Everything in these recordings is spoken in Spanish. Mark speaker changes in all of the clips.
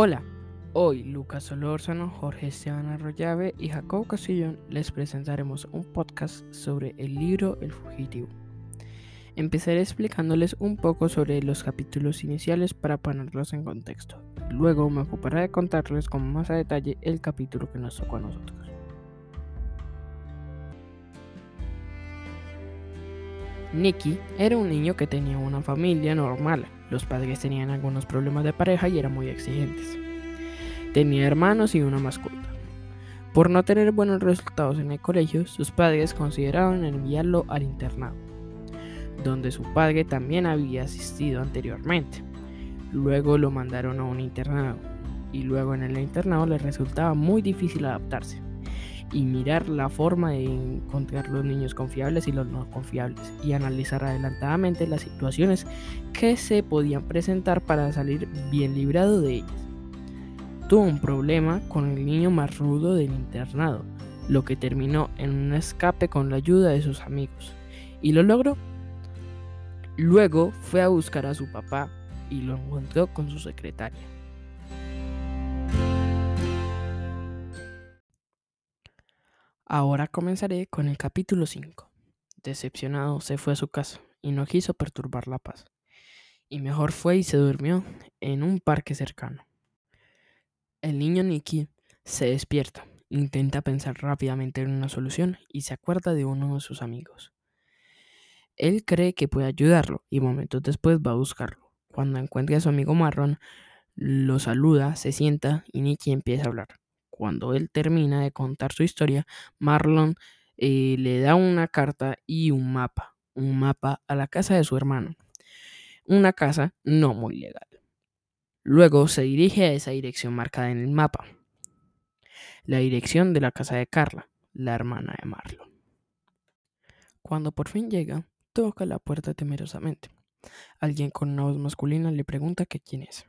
Speaker 1: Hola, hoy Lucas Solórzano, Jorge Esteban Arroyave y Jacob Casillón les presentaremos un podcast sobre el libro El Fugitivo. Empezaré explicándoles un poco sobre los capítulos iniciales para ponerlos en contexto. Luego me ocuparé de contarles con más a detalle el capítulo que nos tocó a nosotros. Nicky era un niño que tenía una familia normal. Los padres tenían algunos problemas de pareja y eran muy exigentes. Tenía hermanos y una mascota. Por no tener buenos resultados en el colegio, sus padres consideraron enviarlo al internado, donde su padre también había asistido anteriormente. Luego lo mandaron a un internado, y luego en el internado le resultaba muy difícil adaptarse y mirar la forma de encontrar los niños confiables y los no confiables y analizar adelantadamente las situaciones que se podían presentar para salir bien librado de ellas. Tuvo un problema con el niño más rudo del internado, lo que terminó en un escape con la ayuda de sus amigos. ¿Y lo logró? Luego fue a buscar a su papá y lo encontró con su secretaria. Ahora comenzaré con el capítulo 5. Decepcionado se fue a su casa y no quiso perturbar la paz. Y mejor fue y se durmió en un parque cercano. El niño Nicky se despierta, intenta pensar rápidamente en una solución y se acuerda de uno de sus amigos. Él cree que puede ayudarlo y momentos después va a buscarlo. Cuando encuentra a su amigo marrón, lo saluda, se sienta y Nicky empieza a hablar. Cuando él termina de contar su historia, Marlon eh, le da una carta y un mapa, un mapa a la casa de su hermano. Una casa no muy legal. Luego se dirige a esa dirección marcada en el mapa. La dirección de la casa de Carla, la hermana de Marlon. Cuando por fin llega, toca la puerta temerosamente. Alguien con una voz masculina le pregunta que quién es.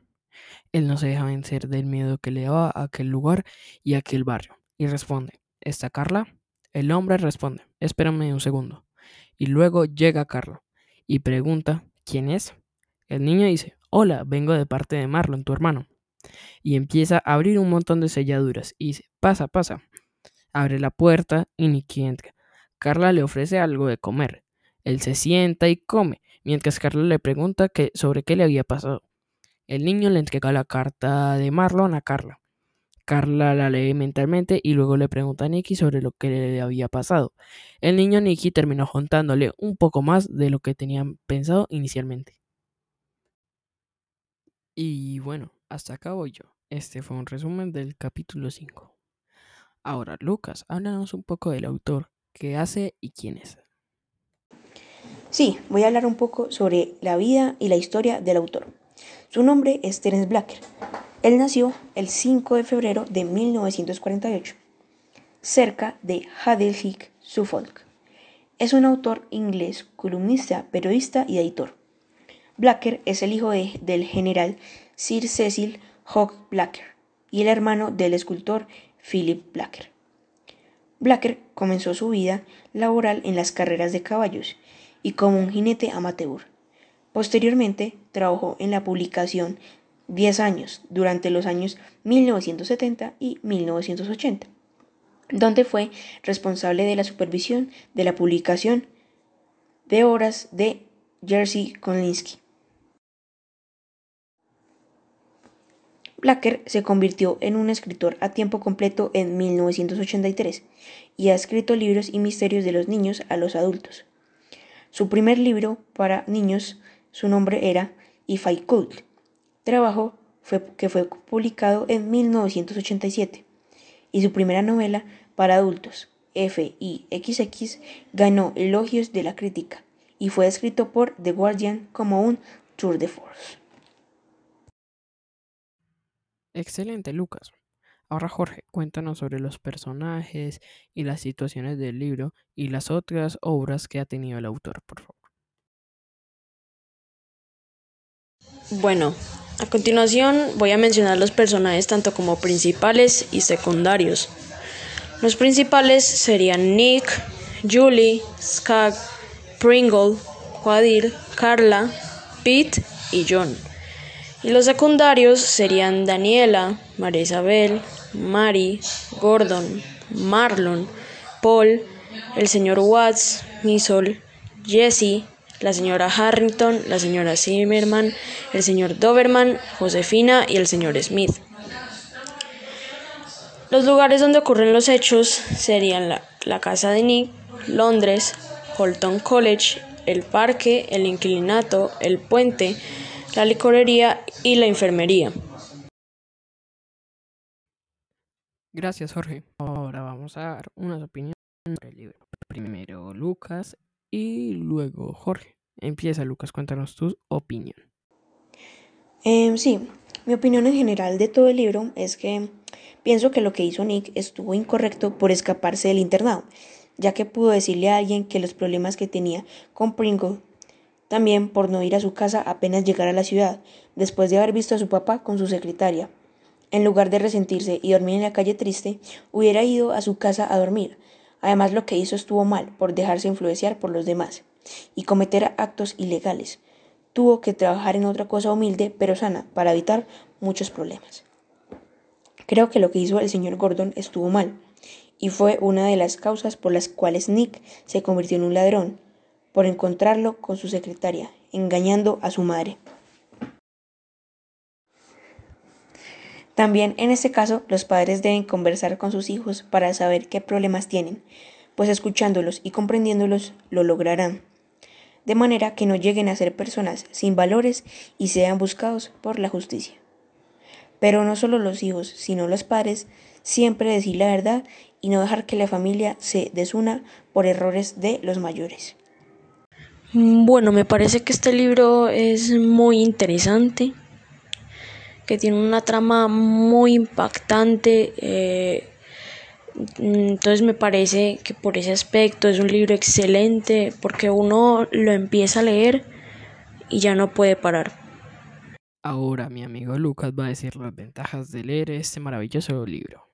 Speaker 1: Él no se deja vencer del miedo que le daba a aquel lugar y a aquel barrio, y responde, ¿está Carla? El hombre responde, espérame un segundo. Y luego llega Carla y pregunta, ¿quién es? El niño dice, hola, vengo de parte de Marlon, tu hermano. Y empieza a abrir un montón de selladuras y dice, pasa, pasa. Abre la puerta y Nicky entra. Carla le ofrece algo de comer. Él se sienta y come, mientras Carla le pregunta sobre qué le había pasado. El niño le entrega la carta de Marlon a Carla. Carla la lee mentalmente y luego le pregunta a Nicky sobre lo que le había pasado. El niño Nicky terminó contándole un poco más de lo que tenían pensado inicialmente. Y bueno, hasta acá voy yo. Este fue un resumen del capítulo 5. Ahora, Lucas, háblanos un poco del autor, qué hace y quién es.
Speaker 2: Sí, voy a hablar un poco sobre la vida y la historia del autor. Su nombre es Terence Blacker. Él nació el 5 de febrero de 1948, cerca de Haddleheath, Suffolk. Es un autor inglés, columnista, periodista y editor. Blacker es el hijo del general Sir Cecil Hogg Blacker y el hermano del escultor Philip Blacker. Blacker comenzó su vida laboral en las carreras de caballos y como un jinete amateur. Posteriormente trabajó en la publicación 10 años durante los años 1970 y 1980, donde fue responsable de la supervisión de la publicación de obras de Jerzy Kolinsky. Blacker se convirtió en un escritor a tiempo completo en 1983 y ha escrito libros y misterios de los niños a los adultos. Su primer libro para niños su nombre era If I Could. Trabajo que fue publicado en 1987. Y su primera novela para adultos, FIXX, ganó elogios de la crítica y fue escrito por The Guardian como un tour de force.
Speaker 1: Excelente, Lucas. Ahora Jorge, cuéntanos sobre los personajes y las situaciones del libro y las otras obras que ha tenido el autor, por favor.
Speaker 3: Bueno, a continuación voy a mencionar los personajes tanto como principales y secundarios. Los principales serían Nick, Julie, Skag, Pringle, Quadir, Carla, Pete y John. Y los secundarios serían Daniela, María Isabel, Mary, Gordon, Marlon, Paul, el señor Watts, Misol, Jesse, la señora Harrington, la señora Zimmerman, el señor Doberman, Josefina y el señor Smith. Los lugares donde ocurren los hechos serían la, la casa de Nick, Londres, Holton College, el parque, el inclinato, el puente, la licorería y la enfermería.
Speaker 1: Gracias, Jorge. Ahora vamos a dar unas opiniones sobre el libro. Primero Lucas y luego Jorge. Empieza, Lucas, cuéntanos tu opinión.
Speaker 2: Eh, sí, mi opinión en general de todo el libro es que pienso que lo que hizo Nick estuvo incorrecto por escaparse del internado, ya que pudo decirle a alguien que los problemas que tenía con Pringle, también por no ir a su casa apenas llegar a la ciudad, después de haber visto a su papá con su secretaria. En lugar de resentirse y dormir en la calle triste, hubiera ido a su casa a dormir. Además, lo que hizo estuvo mal por dejarse influenciar por los demás y cometer actos ilegales. Tuvo que trabajar en otra cosa humilde pero sana para evitar muchos problemas. Creo que lo que hizo el señor Gordon estuvo mal y fue una de las causas por las cuales Nick se convirtió en un ladrón, por encontrarlo con su secretaria, engañando a su madre. También en este caso los padres deben conversar con sus hijos para saber qué problemas tienen, pues escuchándolos y comprendiéndolos lo lograrán, de manera que no lleguen a ser personas sin valores y sean buscados por la justicia. Pero no solo los hijos, sino los padres, siempre decir la verdad y no dejar que la familia se desuna por errores de los mayores.
Speaker 3: Bueno, me parece que este libro es muy interesante que tiene una trama muy impactante. Eh, entonces me parece que por ese aspecto es un libro excelente porque uno lo empieza a leer y ya no puede parar.
Speaker 1: Ahora mi amigo Lucas va a decir las ventajas de leer este maravilloso libro.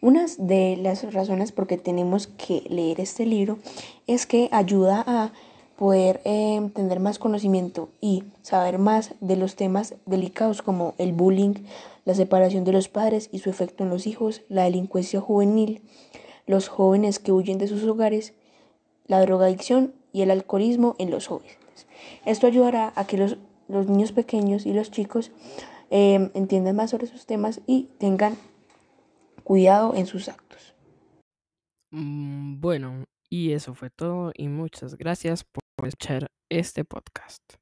Speaker 2: Una de las razones por que tenemos que leer este libro es que ayuda a poder eh, tener más conocimiento y saber más de los temas delicados como el bullying, la separación de los padres y su efecto en los hijos, la delincuencia juvenil, los jóvenes que huyen de sus hogares, la drogadicción y el alcoholismo en los jóvenes. Esto ayudará a que los, los niños pequeños y los chicos eh, entiendan más sobre esos temas y tengan cuidado en sus actos.
Speaker 1: Mm, bueno, y eso fue todo y muchas gracias escuchar este podcast.